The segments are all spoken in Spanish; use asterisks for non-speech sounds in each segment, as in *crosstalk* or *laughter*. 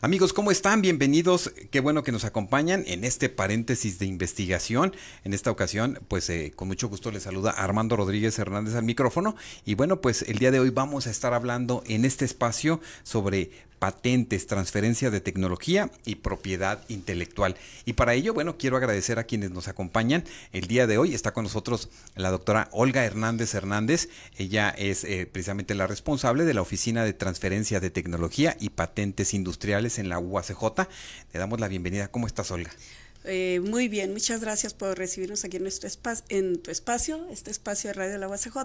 Amigos, ¿cómo están? Bienvenidos. Qué bueno que nos acompañan en este paréntesis de investigación. En esta ocasión, pues eh, con mucho gusto les saluda Armando Rodríguez Hernández al micrófono. Y bueno, pues el día de hoy vamos a estar hablando en este espacio sobre patentes, transferencia de tecnología y propiedad intelectual. Y para ello, bueno, quiero agradecer a quienes nos acompañan. El día de hoy está con nosotros la doctora Olga Hernández Hernández. Ella es eh, precisamente la responsable de la Oficina de Transferencia de Tecnología y Patentes Industriales en la UACJ. Le damos la bienvenida. ¿Cómo estás, Olga? Eh, muy bien, muchas gracias por recibirnos aquí en nuestro espacio, en tu espacio, este espacio de Radio de la UACJ.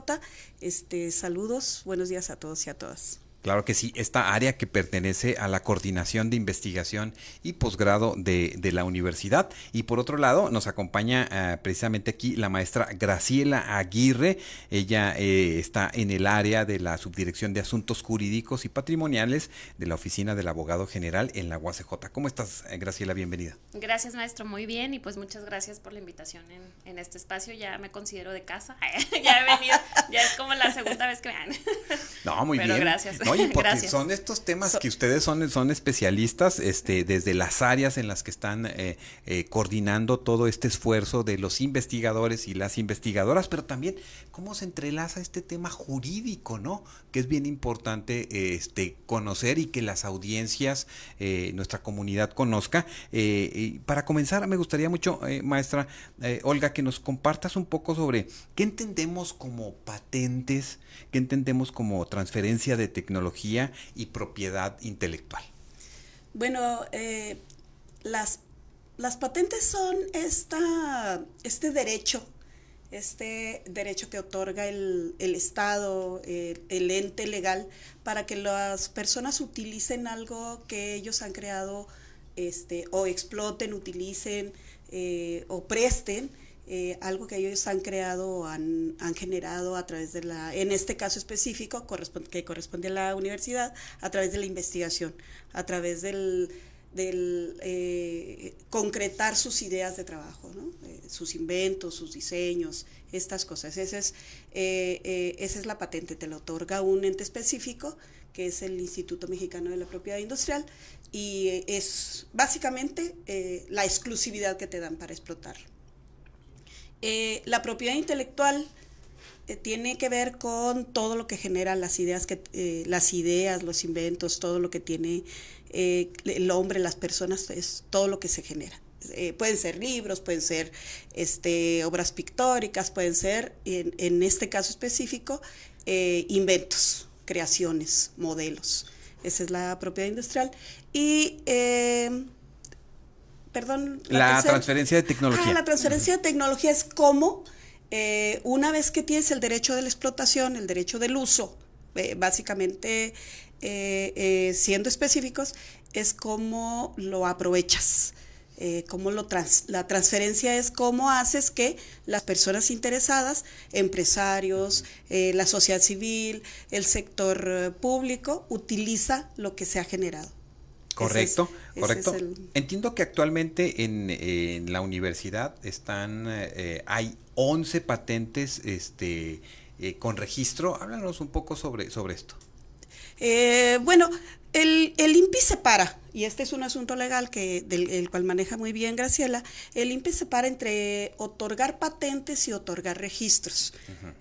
Este, saludos, buenos días a todos y a todas. Claro que sí, esta área que pertenece a la coordinación de investigación y posgrado de, la universidad. Y por otro lado, nos acompaña eh, precisamente aquí la maestra Graciela Aguirre. Ella eh, está en el área de la Subdirección de Asuntos Jurídicos y Patrimoniales de la Oficina del Abogado General en la UACJ. ¿Cómo estás, eh, Graciela? Bienvenida. Gracias, maestro. Muy bien. Y pues muchas gracias por la invitación en, este espacio. Ya me considero de casa. *laughs* ya he venido. Ya es como la segunda vez que me han. No, muy Pero bien. gracias. Oye, *laughs* porque son estos temas que ustedes son, son especialistas, este, desde las áreas en las que están eh, eh, coordinando todo este esfuerzo de los investigadores y las investigadoras, pero también cómo se entrelaza este tema jurídico, ¿no? Que es bien importante este, conocer y que las audiencias, eh, nuestra comunidad conozca. y para comenzar, me gustaría mucho, maestra Olga, que nos compartas un poco sobre qué entendemos como patentes, qué entendemos como transferencia de tecnología y propiedad intelectual? Bueno, eh, las, las patentes son esta, este derecho, este derecho que otorga el, Estado, el, ente legal, para que las personas utilicen algo que ellos han creado este, o exploten, utilicen eh, o presten eh, algo que ellos han creado, han, han generado a través de la, en este caso específico, que corresponde a la universidad, a través de la investigación, a través del, del eh, concretar sus ideas de trabajo. Eh, sus inventos, sus diseños, estas cosas. Esa es, esa es la patente, te la otorga un ente específico, que es el Instituto Mexicano de la Propiedad Industrial, y es básicamente la exclusividad que te dan para explotarlo. Eh, la propiedad intelectual eh, tiene que ver con todo lo que genera las ideas, que, eh, las ideas, los inventos, todo lo que tiene el hombre, las personas, es todo lo que se genera. pueden ser libros, pueden ser este, obras pictóricas, pueden ser, en, este caso específico, inventos, creaciones, modelos. Esa es la propiedad industrial. Y perdón. La, transferencia de tecnología. Ah, la transferencia de tecnología es como eh, una vez que tienes el derecho de la explotación, el derecho del uso, eh, básicamente eh, siendo específicos, es cómo lo aprovechas. cómo lo la transferencia es cómo haces que las personas interesadas, empresarios, la sociedad civil, el sector público, utiliza lo que se ha generado. Correcto, correcto. Entiendo que actualmente en, la universidad están, eh, hay 11 patentes este, eh, con registro. Háblanos un poco sobre, sobre esto. Eh, bueno, el, el INPI separa, y este es un asunto legal que del el cual maneja muy bien Graciela, el INPI separa entre otorgar patentes y otorgar registros.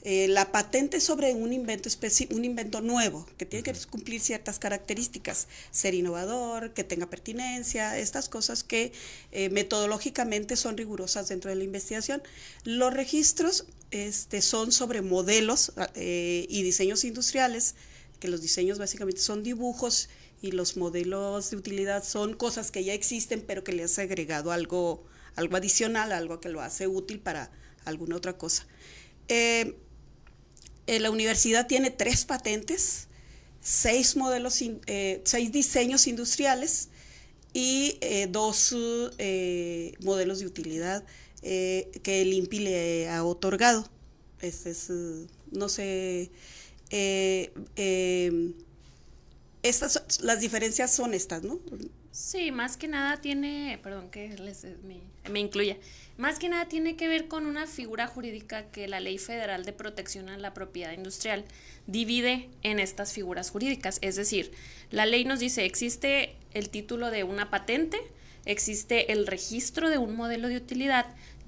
Eh, la patente es sobre un invento un invento nuevo, que tiene que cumplir ciertas características, ser innovador, que tenga pertinencia, estas cosas que eh, metodológicamente son rigurosas dentro de la investigación. Los registros este, son sobre modelos eh, y diseños industriales, que los diseños básicamente son dibujos y los modelos de utilidad son cosas que ya existen, pero que le has agregado algo, algo adicional, algo que lo hace útil para alguna otra cosa. Eh, eh, la universidad tiene tres patentes, seis modelos, eh, seis diseños industriales y dos modelos de utilidad que el INPI le ha otorgado. Este es, no sé, estas, las diferencias son estas, ¿no? Sí, más que nada tiene, perdón que les, me, me incluya, más que nada tiene que ver con una figura jurídica que la Ley Federal de Protección a la Propiedad Industrial divide en estas figuras jurídicas. Es decir, la ley nos dice, existe el título de una patente, existe el registro de un modelo de utilidad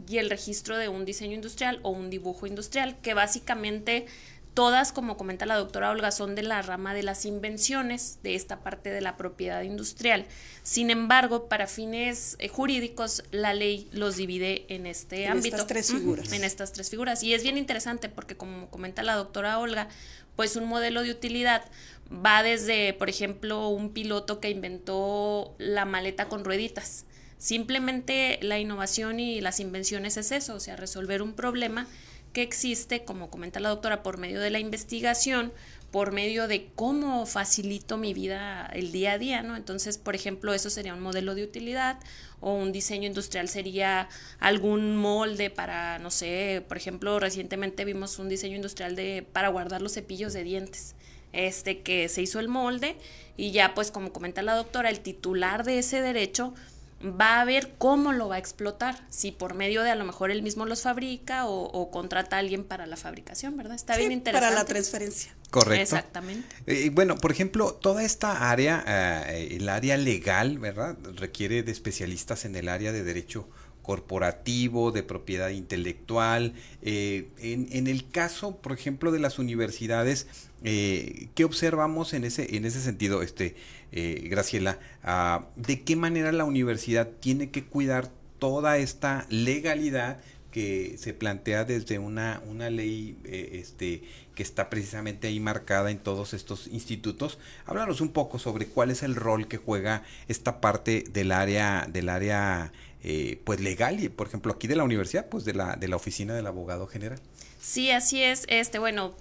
y el registro de un diseño industrial o un dibujo industrial, que básicamente todas, como comenta la doctora Olga, son de la rama de las invenciones de esta parte de la propiedad industrial. Sin embargo, para fines eh, jurídicos, la ley los divide en este En ámbito. estas tres figuras. En estas tres figuras. Y es bien interesante porque, como comenta la doctora Olga, pues un modelo de utilidad va desde, por ejemplo, un piloto que inventó la maleta con rueditas. Simplemente la innovación y las invenciones es eso, o sea, resolver un problema que existe, como comenta la doctora, por medio de la investigación, por medio de cómo facilito mi vida el día a día, ¿no? Entonces, por ejemplo, eso sería un modelo de utilidad o un diseño industrial sería algún molde para, no sé, por ejemplo, recientemente vimos un diseño industrial de para guardar los cepillos de dientes. Este que se hizo el molde y ya pues como comenta la doctora, el titular de ese derecho va a ver cómo lo va a explotar, si por medio de a lo mejor él mismo los fabrica o, o contrata a alguien para la fabricación, ¿verdad? Está Sí, bien interesante. Para la transferencia. Correcto. Exactamente. Eh, bueno, por ejemplo, toda esta área, eh, el área legal, ¿verdad? Requiere de especialistas en el área de derecho corporativo, de propiedad intelectual. Eh, en, en, el caso, por ejemplo, de las universidades, eh, ¿qué observamos en ese, en ese sentido, este, eh, Graciela? Ah, ¿De qué manera la universidad tiene que cuidar toda esta legalidad que se plantea desde una, una ley eh, este, que está precisamente ahí marcada en todos estos institutos. Háblanos un poco sobre cuál es el rol que juega esta parte del área, del área eh, pues legal y por ejemplo aquí de la universidad, pues de la, de la oficina del abogado general. Sí, así es. Este, bueno,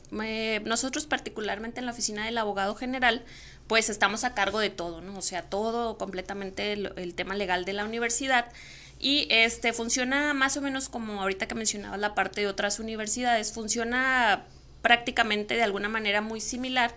nosotros particularmente en la oficina del abogado general, pues estamos a cargo de todo, ¿no? O sea, todo completamente el, el tema legal de la universidad. Y este funciona más o menos como ahorita que mencionabas la parte de otras universidades, funciona prácticamente de alguna manera muy similar.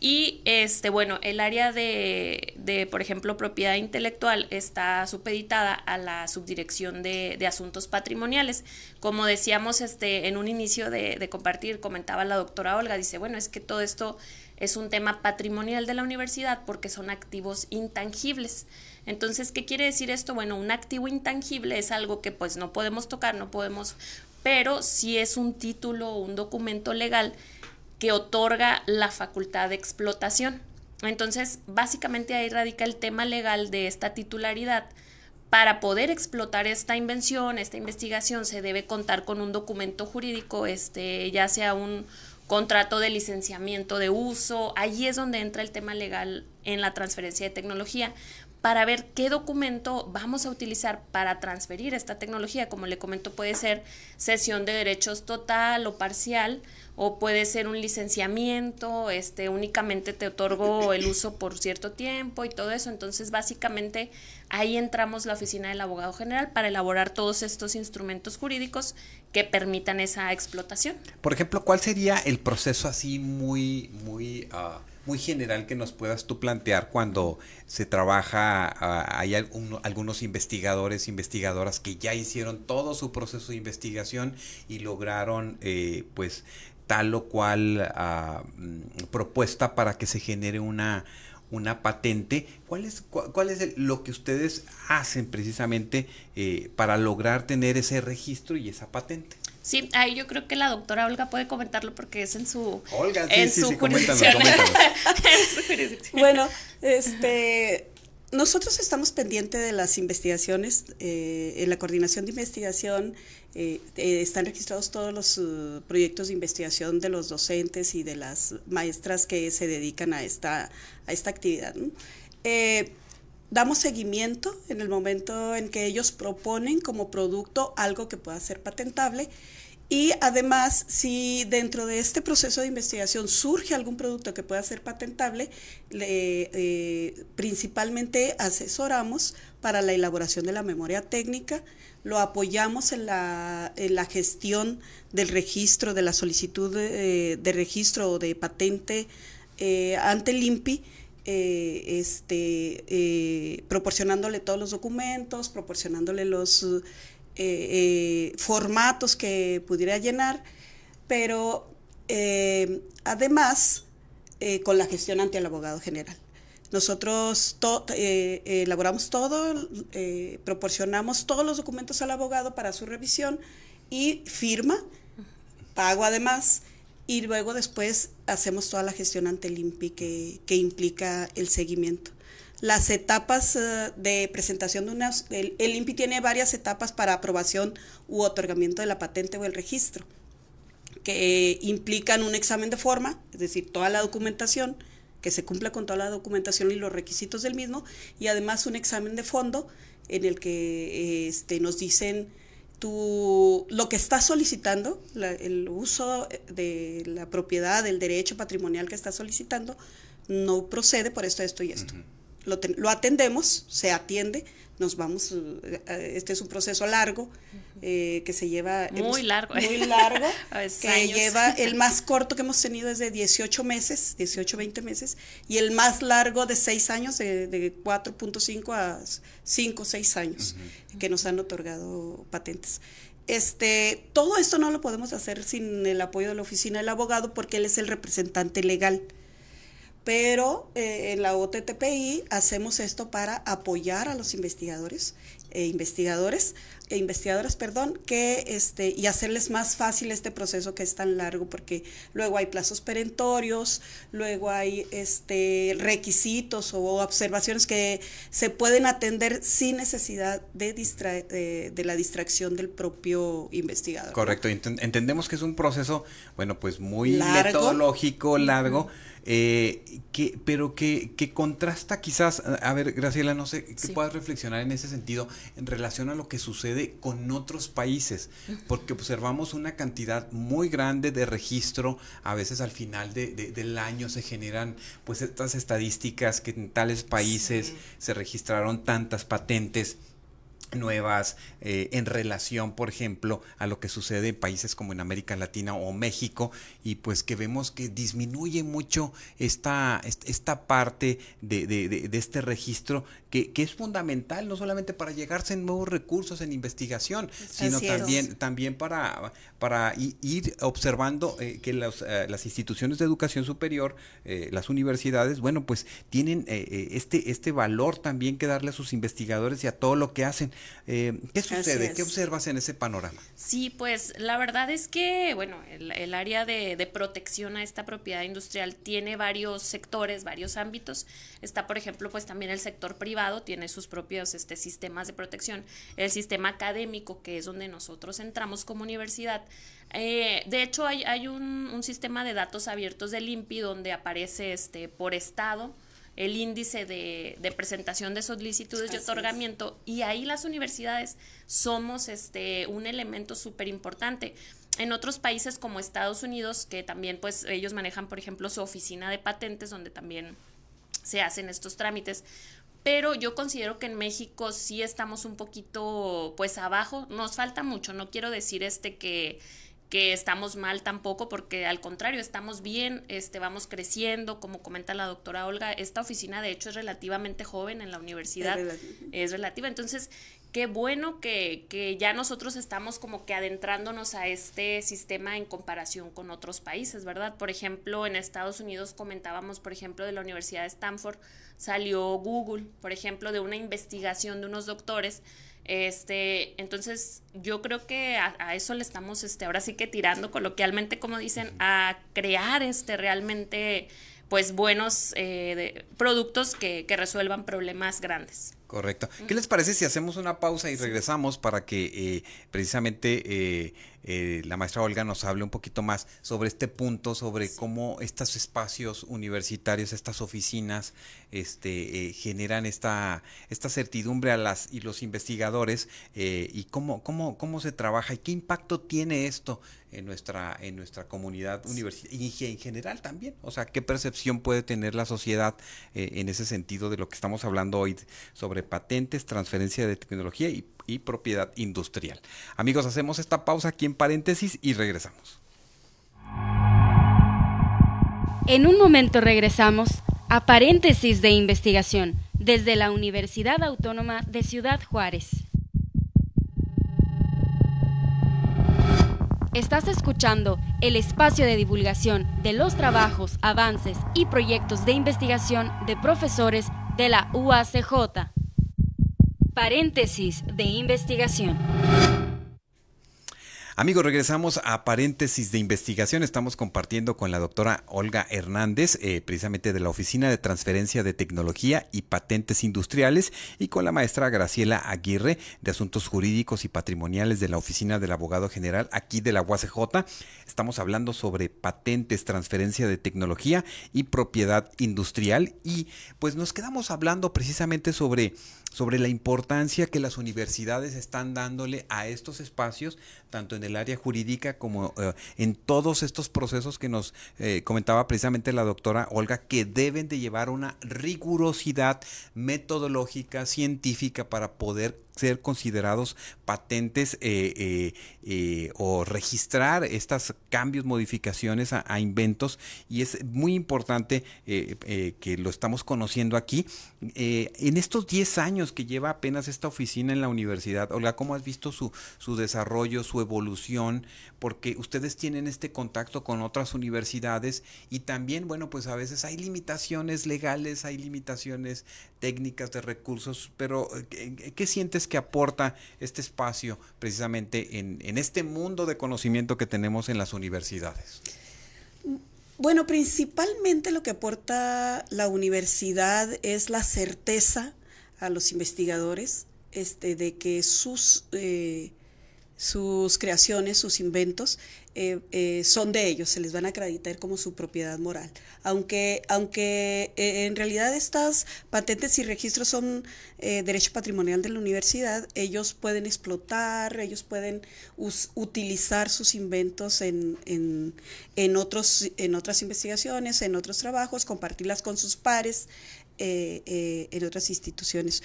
Y este, bueno, el área de, de, por ejemplo, propiedad intelectual está supeditada a la subdirección de, de asuntos patrimoniales. Como decíamos este, en un inicio de, de, compartir, comentaba la doctora Olga, dice, bueno, es que todo esto es un tema patrimonial de la universidad porque son activos intangibles. Entonces, ¿qué quiere decir esto? Bueno, un activo intangible es algo que pues no podemos tocar, no podemos, pero si es un título o un documento legal que otorga la facultad de explotación. Entonces, básicamente ahí radica el tema legal de esta titularidad. Para poder explotar esta invención, esta investigación, se debe contar con un documento jurídico, este, ya sea un contrato de licenciamiento de uso. Allí es donde entra el tema legal en la transferencia de tecnología para ver qué documento vamos a utilizar para transferir esta tecnología. Como le comento, puede ser cesión de derechos total o parcial, o puede ser un licenciamiento, este, únicamente te otorgo el uso por cierto tiempo y todo eso. Entonces, básicamente, ahí entramos la oficina del abogado general para elaborar todos estos instrumentos jurídicos que permitan esa explotación. Por ejemplo, ¿cuál sería el proceso así muy, muy... Uh muy general que nos puedas tú plantear cuando se trabaja, hay algunos investigadores, investigadoras que ya hicieron todo su proceso de investigación y lograron eh, pues tal o cual uh, propuesta para que se genere una, una patente. ¿Cuál es, cu cuál es el, lo que ustedes hacen precisamente eh, para lograr tener ese registro y esa patente? Sí, ahí yo creo que la doctora Olga puede comentarlo porque es en su, Olga, sí, en sí, su sí, *laughs* jurisdicción. bueno, este, nosotros estamos pendientes de las investigaciones. Eh, en la coordinación de investigación eh, eh, están registrados todos los uh, proyectos de investigación de los docentes y de las maestras que se dedican a esta, a esta actividad. ¿no? Damos seguimiento en el momento en que ellos proponen como producto algo que pueda ser patentable. Y además, si dentro de este proceso de investigación surge algún producto que pueda ser patentable, le, eh, principalmente asesoramos para la elaboración de la memoria técnica, lo apoyamos en la, en la gestión del registro, de la solicitud de, registro o de patente eh, ante el INPI, eh, este, eh, proporcionándole todos los documentos, proporcionándole los eh, formatos que pudiera llenar, pero además con la gestión ante el abogado general. Nosotros elaboramos todo, proporcionamos todos los documentos al abogado para su revisión y firma, pago además y luego después hacemos toda la gestión ante el INPI que, que implica el seguimiento. Las etapas uh, de presentación de unas, el, el, INPI tiene varias etapas para aprobación u otorgamiento de la patente o el registro, que implican un examen de forma, es decir, toda la documentación, que se cumpla con toda la documentación y los requisitos del mismo, y además un examen de fondo en el que este, nos dicen lo que estás solicitando, el uso de la propiedad, del derecho patrimonial que estás solicitando, no procede por esto, esto y esto. Lo, lo, atendemos, se atiende, nos vamos, eh, este es un proceso largo eh, que se lleva... Muy largo. Muy largo, *laughs* que lleva, el *laughs* más corto que hemos tenido es de 18 meses, 18, 20 meses, y el más largo de 6 años, de, de 4.5 a 5, 6 años, que nos han otorgado patentes. Este, todo esto no lo podemos hacer sin el apoyo de la oficina del abogado porque él es el representante legal pero eh, en la OTTPI hacemos esto para apoyar a los investigadores e investigadores e investigadoras, perdón, que este y hacerles más fácil este proceso que es tan largo porque luego hay plazos perentorios, luego hay este requisitos o observaciones que se pueden atender sin necesidad de, de, la distracción del propio investigador. Correcto, entendemos que es un proceso, bueno, pues muy metodológico, largo. Eh, que, pero que, que, contrasta quizás, a ver, Graciela, no sé, que puedas reflexionar en ese sentido en relación a lo que sucede con otros países, porque observamos una cantidad muy grande de registro, a veces al final de, del año se generan pues estas estadísticas que en tales países se registraron tantas patentes nuevas eh, en relación, por ejemplo, a lo que sucede en países como en América Latina o México y pues que vemos que disminuye mucho esta, esta parte de, de, de, este registro que, que, es fundamental no solamente para llegarse en nuevos recursos en investigación, sino también, también para, para ir observando eh, que los, eh, las instituciones de educación superior, las universidades, bueno, pues tienen este, este valor también que darle a sus investigadores y a todo lo que hacen. Eh, ¿Qué sucede? ¿Qué observas en ese panorama? Sí, pues la verdad es que, bueno, el, área de, protección a esta propiedad industrial tiene varios sectores, varios ámbitos. Está, por ejemplo, pues también el sector privado tiene sus propios este, sistemas de protección. El sistema académico, que es donde nosotros entramos como universidad. Eh, de hecho, hay, hay un, un, sistema de datos abiertos del INPI donde aparece este, por estado el índice de, presentación de solicitudes de otorgamiento y ahí las universidades somos este, un elemento súper importante. En otros países como Estados Unidos, que también pues ellos manejan, por ejemplo, su oficina de patentes, donde también se hacen estos trámites, pero yo considero que en México sí estamos un poquito pues abajo, nos falta mucho, no quiero decir este que que estamos mal tampoco, porque al contrario, estamos bien, este, vamos creciendo, como comenta la doctora Olga, esta oficina de hecho es relativamente joven en la universidad, es, relativa, entonces qué bueno que, que, ya nosotros estamos como que adentrándonos a este sistema en comparación con otros países, ¿verdad? Por ejemplo, en Estados Unidos comentábamos, por ejemplo, de la Universidad de Stanford, salió Google, por ejemplo, de una investigación de unos doctores este, entonces yo creo que a, eso le estamos, este, ahora sí que tirando coloquialmente, como dicen, a crear este realmente, pues buenos eh, productos que, que resuelvan problemas grandes. Correcto. ¿Qué les parece si hacemos una pausa y regresamos para que eh, precisamente eh, eh, la maestra Olga nos hable un poquito más sobre este punto, sobre cómo estos espacios universitarios, estas oficinas, este, generan esta, esta certidumbre a las y los investigadores y cómo, cómo, cómo se trabaja y qué impacto tiene esto en nuestra, en nuestra comunidad universitaria y en general también. O sea, qué percepción puede tener la sociedad en ese sentido de lo que estamos hablando hoy sobre patentes, transferencia de tecnología y, y propiedad industrial. Amigos, hacemos esta pausa aquí en paréntesis y regresamos. En un momento regresamos a paréntesis de investigación desde la Universidad Autónoma de Ciudad Juárez. Estás escuchando el espacio de divulgación de los trabajos, avances y proyectos de investigación de profesores de la UACJ. Paréntesis de investigación. Amigos, regresamos a paréntesis de investigación. Estamos compartiendo con la doctora Olga Hernández, eh, precisamente de la Oficina de Transferencia de Tecnología y Patentes Industriales, y con la maestra Graciela Aguirre, de Asuntos Jurídicos y Patrimoniales de la Oficina del Abogado General, aquí de la UACJ. Estamos hablando sobre patentes, transferencia de tecnología y propiedad industrial. Y pues nos quedamos hablando precisamente sobre sobre la importancia que las universidades están dándole a estos espacios, tanto en el área jurídica como eh, en todos estos procesos que nos eh, comentaba precisamente la doctora Olga, que deben de llevar una rigurosidad metodológica, científica para poder ser considerados patentes eh, eh, eh, o registrar estos cambios, modificaciones a, inventos y es muy importante que lo estamos conociendo aquí. en estos 10 años que lleva apenas esta oficina en la universidad, Olga, ¿cómo has visto su, su desarrollo, su evolución? Porque ustedes tienen este contacto con otras universidades y también, bueno, pues a veces hay limitaciones legales, hay limitaciones técnicas de recursos, pero ¿qué, sientes que aporta este espacio precisamente en, en este mundo de conocimiento que tenemos en las universidades? Bueno, principalmente lo que aporta la universidad es la certeza a los investigadores este, de que sus, eh, sus creaciones, sus inventos, eh, eh, son de ellos, se les van a acreditar como su propiedad moral. Aunque, aunque eh, en realidad estas patentes y registros son derecho patrimonial de la universidad, ellos pueden explotar, ellos pueden utilizar sus inventos en, en, en, otros, en otras investigaciones, en otros trabajos, compartirlas con sus pares en otras instituciones.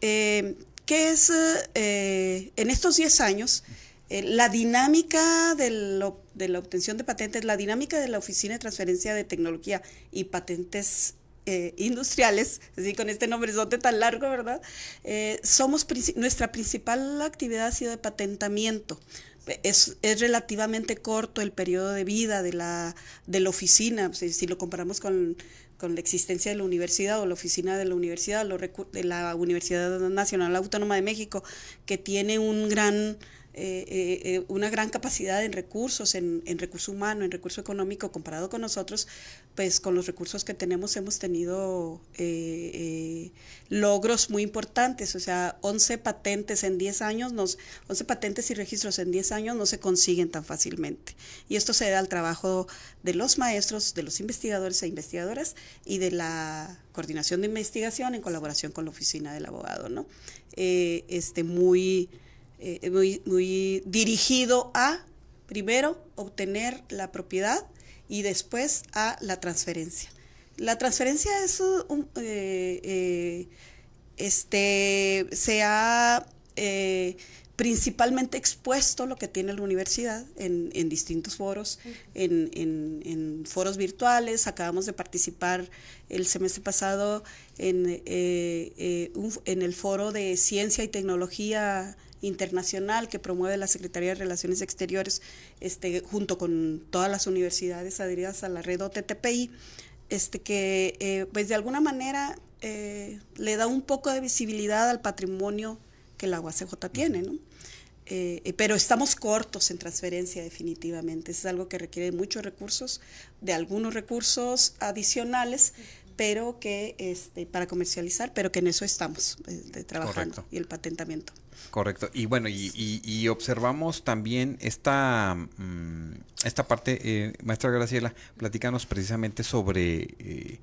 ¿Qué es en estos 10 años? Eh, la dinámica de, la obtención de patentes, la dinámica de la Oficina de Transferencia de Tecnología y Patentes eh, Industriales, *laughs* así con este nombre tan largo, ¿verdad? Eh, somos, nuestra principal actividad ha sido de patentamiento. Es, relativamente corto el periodo de vida de la, de la oficina, si, lo comparamos con, con la existencia de la universidad o la oficina de la universidad, de la Universidad Nacional Autónoma de México, que tiene un gran eh, eh, eh, una gran capacidad en recursos, en, recurso humano, en recurso económico, comparado con nosotros, pues con los recursos que tenemos hemos tenido logros muy importantes, o sea, 11 patentes en 10 años, nos, 11 patentes y registros en 10 años no se consiguen tan fácilmente. Y esto se da al trabajo de los maestros, de los investigadores e investigadoras y de la coordinación de investigación en colaboración con la oficina del abogado, ¿no? este, muy eh, muy, muy dirigido a, primero, obtener la propiedad y después a la transferencia. La transferencia es un, eh, eh, este, se ha principalmente expuesto lo que tiene la universidad en, en distintos foros, en, en, en, foros virtuales. Acabamos de participar el semestre pasado en, en el foro de ciencia y tecnología internacional que promueve la Secretaría de Relaciones Exteriores este, junto con todas las universidades adheridas a la red OTTPI, este, que eh, pues de alguna manera eh, le da un poco de visibilidad al patrimonio que la UACJ tiene, ¿no? Eh, pero estamos cortos en transferencia definitivamente. Es algo que requiere muchos recursos, de algunos recursos adicionales, pero que este para comercializar, pero que en eso estamos este, trabajando y el patentamiento. Correcto. Y bueno, y, observamos también esta, mm, esta parte, eh, maestra Graciela, platícanos precisamente sobre, eh,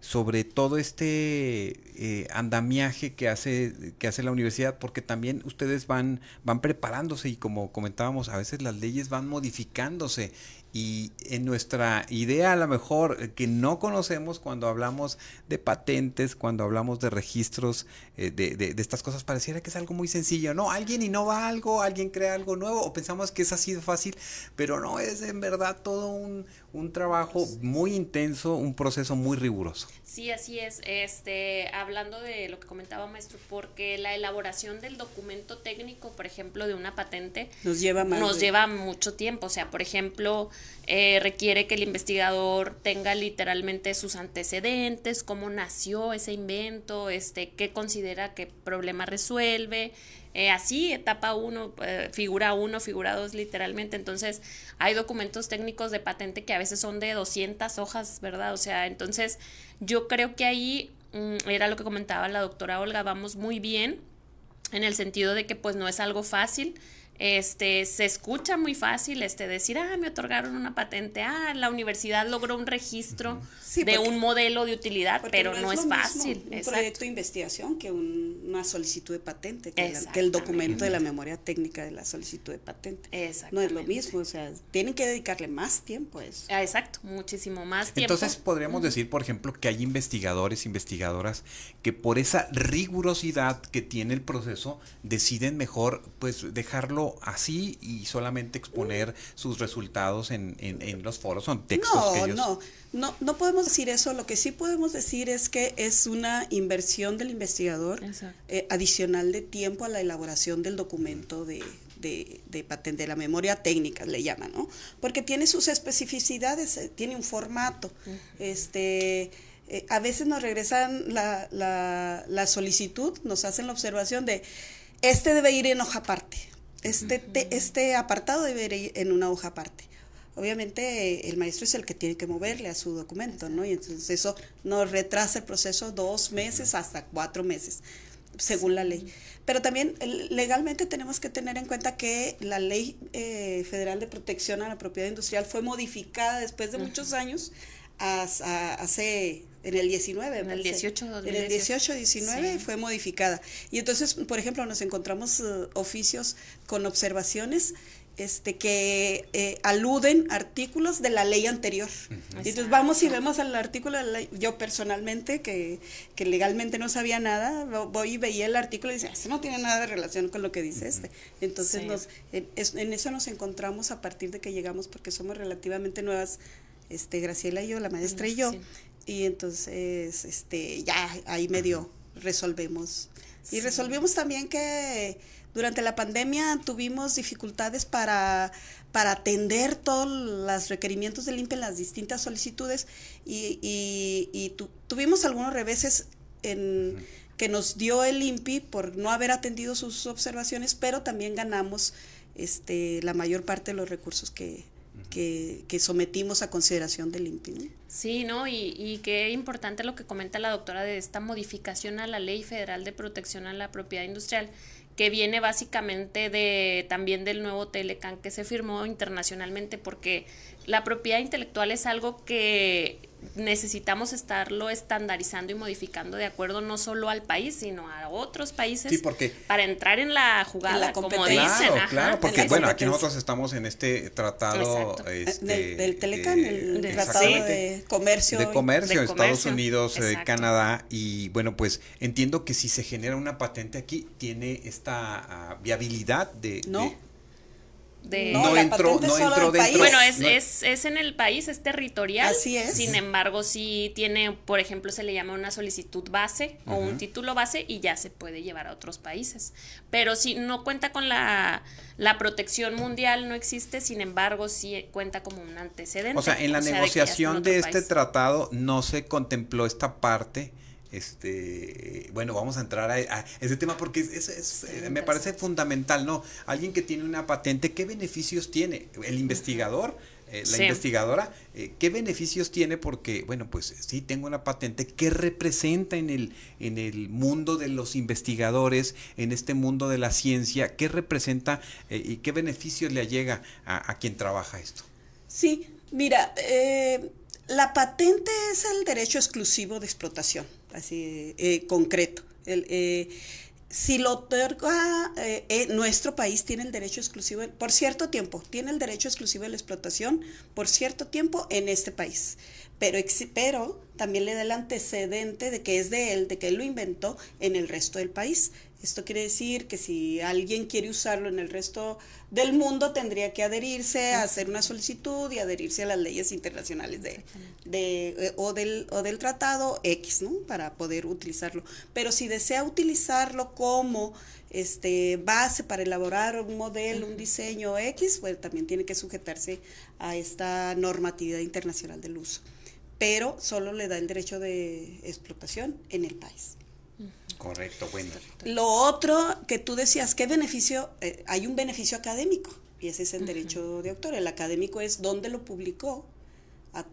sobre todo este eh, andamiaje que hace, que hace la universidad, porque también ustedes van, van preparándose y como comentábamos, a veces las leyes van modificándose y en nuestra idea a lo mejor que no conocemos cuando hablamos de patentes, cuando hablamos de registros, eh, de, de, estas cosas, pareciera que es algo muy sencillo. No, alguien innova algo, alguien crea algo nuevo o pensamos que es así de fácil, pero no, es en verdad todo un, un trabajo muy intenso, un proceso muy riguroso. Sí, así es. Este, hablando de lo que comentaba maestro, porque la elaboración del documento técnico, por ejemplo, de una patente, nos lleva nos lleva mucho tiempo. O sea, por ejemplo, eh, requiere que el investigador tenga literalmente sus antecedentes, cómo nació ese invento, este, qué considera que problema resuelve, eh, así, etapa 1, eh, figura 1, figura 2 literalmente. Entonces, hay documentos técnicos de patente que a veces son de 200 hojas, ¿verdad? O sea, entonces yo creo que ahí mm, era lo que comentaba la doctora Olga, vamos muy bien en el sentido de que pues no es algo fácil este, se escucha muy fácil este, decir, ah, me otorgaron una patente, ah, la universidad logró un registro de un modelo de utilidad, pero no, es, fácil. un proyecto de investigación que una solicitud de patente, que, el documento de la memoria técnica de la solicitud de patente. No es lo mismo, o sea, tienen que dedicarle más tiempo a eso. Ah, exacto, muchísimo más tiempo. Entonces podríamos decir, por ejemplo, que hay investigadores, investigadoras que por esa rigurosidad que tiene el proceso deciden mejor pues dejarlo así y solamente exponer sus resultados en, en, los foros, son textos no, que ellos... No, no, no podemos decir eso, lo que sí podemos decir es que es una inversión del investigador eh, adicional de tiempo a la elaboración del documento de, de, patente, de la memoria técnica le llaman, ¿no? Porque tiene sus especificidades, eh, tiene un formato, este... Eh, a veces nos regresan la, la, la solicitud, nos hacen la observación de, este debe ir en hoja aparte, este, este apartado debe ir en una hoja aparte. Obviamente el maestro es el que tiene que moverle a su documento, ¿no? Y entonces eso nos retrasa el proceso dos meses hasta cuatro meses, según la ley. Pero también legalmente tenemos que tener en cuenta que la ley eh, federal de protección a la propiedad industrial fue modificada después de muchos años hace en el 19, en el 18, En el 18, 19 fue modificada. Y entonces, por ejemplo, nos encontramos uh, oficios con observaciones este, que eh, aluden artículos de la ley anterior. Entonces vamos y vemos el artículo de la ley. Yo personalmente, que, que, legalmente no sabía nada, voy y veía el artículo y decía, esto no tiene nada de relación con lo que dice este. Entonces nos, en, en, eso nos encontramos a partir de que llegamos, porque somos relativamente nuevas, este, Graciela y yo, la maestra y yo, y entonces, este, ya ahí medio resolvemos. Y resolvimos también que durante la pandemia tuvimos dificultades para, para atender todos los requerimientos del INPE en las distintas solicitudes y, y, tuvimos algunos reveses en, que nos dio el INPI por no haber atendido sus observaciones, pero también ganamos este, la mayor parte de los recursos que, que, sometimos a consideración del INPI. Sí, ¿no? Y, y qué importante lo que comenta la doctora de esta modificación a la Ley Federal de Protección a la Propiedad Industrial, que viene básicamente de también del nuevo Telecan que se firmó internacionalmente, porque la propiedad intelectual es algo que necesitamos estarlo estandarizando y modificando de acuerdo no solo al país, sino a otros países para entrar en la jugada, como dicen. Claro, claro, porque bueno, aquí nosotros estamos en este tratado este, del, Telecan, el, tratado de comercio. De comercio, de Estados Unidos, eh, Canadá, y bueno, pues entiendo que si se genera una patente aquí, tiene esta ah, viabilidad de... No no, entró, no entró dentro. Bueno, es, es, es, en el país, es territorial. Así es. Sin embargo, sí tiene, por ejemplo, se le llama una solicitud base o un título base y ya se puede llevar a otros países. Pero si no cuenta con la, la protección mundial, no existe, sin embargo, sí cuenta como un antecedente. O sea, en la negociación de, de este tratado no se contempló esta parte este bueno vamos a entrar a, ese tema porque es, eh, me parece fundamental no alguien que tiene una patente qué beneficios tiene el investigador eh, la investigadora, eh, ¿qué beneficios tiene? Porque, bueno, pues sí, tengo una patente. ¿Qué representa en el, en el mundo de los investigadores, en este mundo de la ciencia? ¿Qué representa y qué beneficios le llega a, quien trabaja esto? Sí, mira, la patente es el derecho exclusivo de explotación, así concreto. El, si lo otorga eh, eh, nuestro país tiene el derecho exclusivo por cierto tiempo tiene el derecho exclusivo de la explotación por cierto tiempo en este país pero pero también le da el antecedente de que es de él de que él lo inventó en el resto del país esto quiere decir que si alguien quiere usarlo en el resto del mundo, tendría que adherirse, a hacer una solicitud y adherirse a las leyes internacionales de, de, eh, o, del, o del tratado X, ¿no? Para poder utilizarlo. Pero si desea utilizarlo como este, base para elaborar un modelo, un diseño X, pues también tiene que sujetarse a esta normatividad internacional del uso. Pero solo le da el derecho de explotación en el país. Correcto, bueno. Lo otro que tú decías, ¿qué beneficio? Eh, hay un beneficio académico y ese es el derecho de autor. El académico es dónde lo publicó,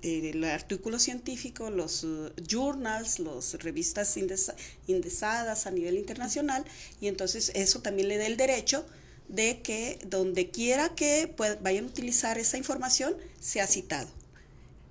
el artículo científico, los uh, journals, las revistas indexadas a nivel internacional y entonces eso también le da el derecho de que donde quiera que vayan a utilizar esa información sea citado.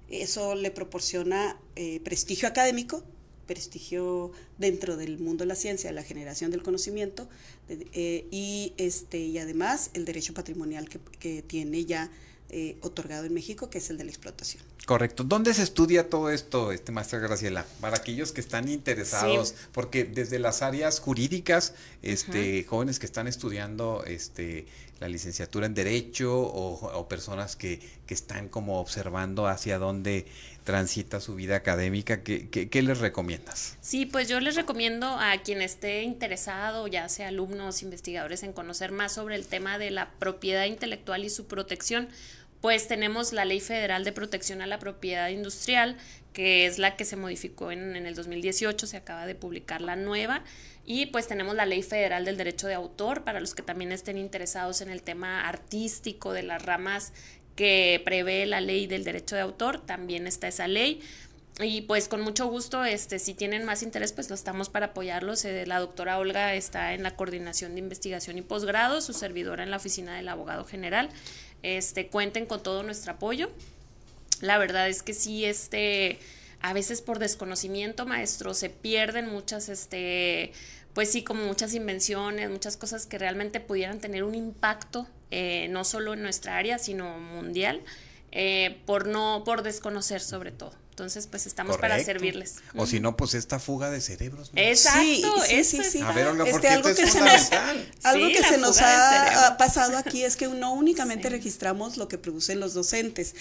Eso le proporciona eh, prestigio académico prestigio dentro del mundo de la ciencia, la generación del conocimiento eh, y, este, y además el derecho patrimonial que, que tiene ya eh, otorgado en México, que es el de la explotación. Correcto. ¿Dónde se estudia todo esto, este maestra Graciela? Para aquellos que están interesados, porque desde las áreas jurídicas, este, jóvenes que están estudiando, este, la licenciatura en Derecho o, personas que, que, están como observando hacia dónde transita su vida académica, ¿qué, ¿qué, les recomiendas? Sí, pues yo les recomiendo a quien esté interesado, ya sea alumnos, investigadores, en conocer más sobre el tema de la propiedad intelectual y su protección, pues tenemos la Ley Federal de Protección a la Propiedad Industrial, que es la que se modificó en, en el 2018, se acaba de publicar la nueva y pues tenemos la Ley Federal del Derecho de Autor para los que también estén interesados en el tema artístico de las ramas que prevé la ley del derecho de autor, también está esa ley. Y pues con mucho gusto, este, si tienen más interés, pues lo estamos para apoyarlos. Eh, la doctora Olga está en la coordinación de investigación y posgrado, su servidora en la oficina del abogado general. Este, cuenten con todo nuestro apoyo. La verdad es que sí, este, a veces por desconocimiento, maestro, se pierden muchas, este, pues sí, como muchas invenciones, muchas cosas que realmente pudieran tener un impacto, eh, no solo en nuestra área, sino mundial, eh, por no, por desconocer sobre todo. Entonces, pues estamos para servirles. O si no, pues esta fuga de cerebros. Exacto, sí, sí, sí, A ver, Olga, este, algo que se nos, algo que se nos ha pasado aquí es que no únicamente registramos lo que producen los docentes,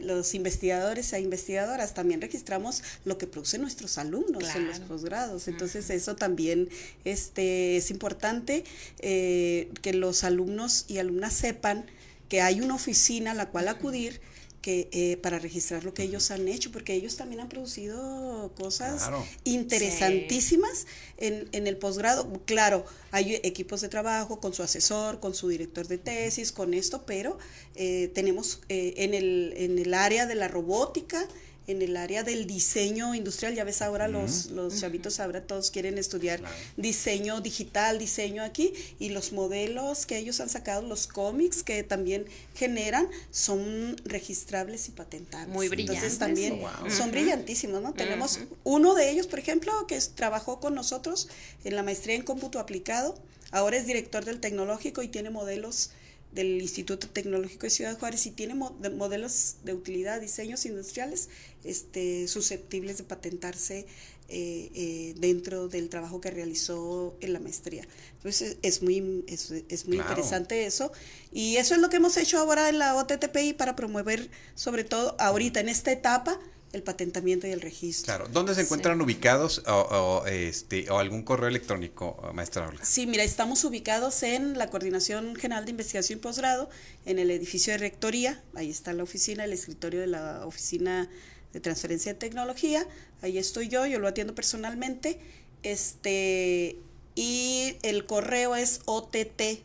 los investigadores e investigadoras, también registramos lo que producen nuestros alumnos en los posgrados. Entonces, eso también este, es importante eh, que los alumnos y alumnas sepan que hay una oficina a la cual acudir que eh, para registrar lo que ellos han hecho, porque ellos también han producido cosas interesantísimas en, en, el posgrado. Claro, hay equipos de trabajo con su asesor, con su director de tesis, con esto, pero eh, tenemos eh, en, el, en el área de la robótica, en el área del diseño industrial. Ya ves ahora los, los chavitos ahora todos quieren estudiar diseño digital, diseño aquí, y los modelos que ellos han sacado, los cómics que también generan, son registrables y patentables. Muy brillantes. Entonces también son brillantísimos, ¿no? Tenemos uno de ellos, por ejemplo, que trabajó con nosotros en la maestría en cómputo aplicado, ahora es director del tecnológico y tiene modelos del Instituto Tecnológico de Ciudad Juárez y tiene modelos de utilidad, diseños industriales este, susceptibles de patentarse eh, eh, dentro del trabajo que realizó en la maestría. Entonces es muy, es, muy interesante eso. Y eso es lo que hemos hecho ahora en la OTTPI para promover, sobre todo ahorita en esta etapa, el patentamiento y el registro. Claro, ¿dónde se encuentran ubicados o, este, o algún correo electrónico, maestra Olga? Sí, mira, estamos ubicados en la Coordinación General de Investigación y Posgrado, en el edificio de Rectoría, ahí está la oficina, el escritorio de la Oficina de Transferencia de Tecnología, ahí estoy yo, yo lo atiendo personalmente, este, y el correo es ott.pi.uacj.mx,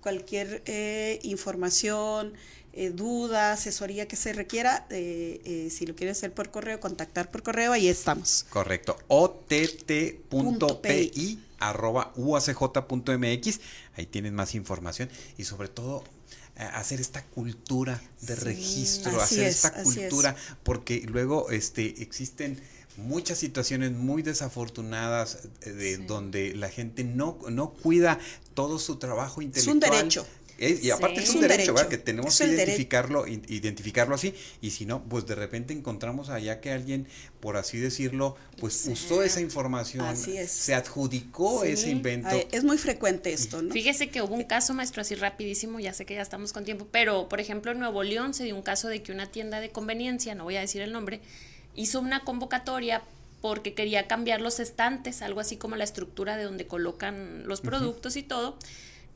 cualquier eh, información, eh, duda, asesoría que se requiera, eh, eh, si lo quiere hacer por correo, contactar por correo, ahí estamos. Correcto. ott.pi arroba uacj.mx. Ahí tienen más información y sobre todo eh, hacer esta cultura de Sí, registro, hacer es, esta es. cultura, porque luego este existen muchas situaciones muy desafortunadas eh, de Sí. donde la gente no, no cuida todo su trabajo Es intelectual. un derecho. Es- y aparte Sí. es Es un un derecho, ¿verdad? Que tenemos Es que identificarlo, identificarlo así. Y si no, pues de repente encontramos allá que alguien, por así decirlo, pues Sí. usó esa información, Así es. se adjudicó Sí, ese invento. ay, es muy frecuente esto, ¿no? Fíjese que hubo un caso, maestro, así rapidísimo, ya sé que ya estamos con tiempo, pero por ejemplo en Nuevo León se dio un caso de que una tienda de conveniencia, no voy a decir el nombre, hizo una convocatoria porque quería cambiar los estantes, algo así como la estructura de donde colocan los productos y todo.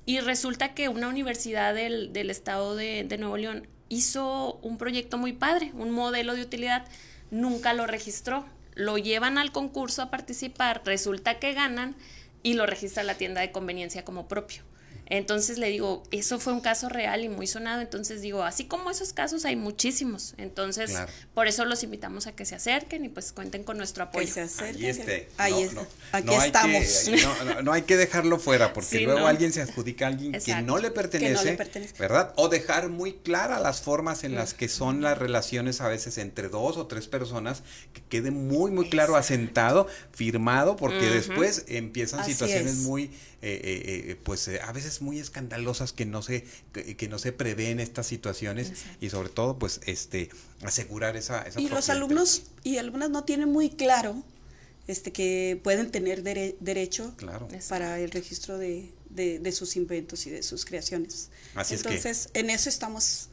Y resulta que una universidad del, del estado de, de Nuevo León hizo un proyecto muy padre, un modelo de utilidad, nunca lo registró. Lo llevan al concurso a participar, resulta que ganan y lo registra la tienda de conveniencia como propio. Entonces le digo, eso fue un caso real y muy sonado. Entonces digo, así como esos casos hay muchísimos. Entonces, Claro. por eso los invitamos a que se acerquen y pues cuenten con nuestro Que apoyo. se acerquen, Ahí este, ahí no, es- no, aquí no hay estamos. que- no, no- no hay que dejarlo fuera porque Sí, luego no. alguien se adjudica a alguien que no le pertenece, pertenece. ¿verdad? O dejar muy claras las formas en las que son las relaciones a veces entre dos o tres personas, que quede muy, muy claro, asentado, firmado, porque después empiezan Así situaciones es. muy, eh, eh, eh, pues eh, a veces muy escandalosas que no se, que, que no se prevén estas situaciones Exacto. y sobre todo, pues, este, asegurar esa, esa Y los alumnos y algunas no tienen muy claro este que pueden tener dere- derecho Claro. Es- para el registro de, de- de sus inventos y de sus creaciones. Así es que- Entonces, en eso estamos,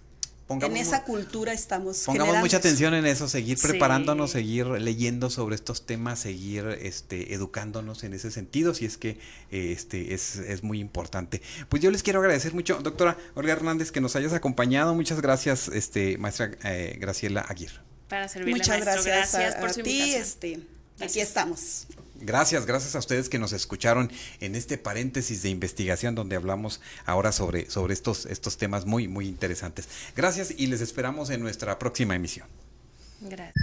Pongamos en esa cultura estamos Pongamos mucha atención en eso, seguir Sí. preparándonos, seguir leyendo sobre estos temas, seguir este, educándonos en ese sentido, si es que eh, este, es, es muy importante. Pues yo les quiero agradecer mucho, doctora Olga Hernández, que nos hayas acompañado. Muchas gracias, este, maestra eh, Graciela Aguirre. Para servirle, Muchas maestro. gracias, Gracias a, por a su ti, invitación. este, aquí estamos. Gracias, gracias a ustedes que nos escucharon en este paréntesis de investigación donde hablamos ahora sobre, sobre estos, estos temas muy, muy interesantes. Gracias y les esperamos en nuestra próxima emisión. Gracias.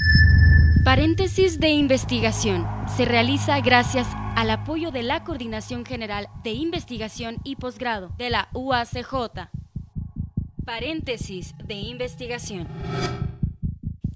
Paréntesis de investigación. Se realiza gracias al apoyo de la Coordinación General de Investigación y Posgrado de la UACJ. Paréntesis de investigación.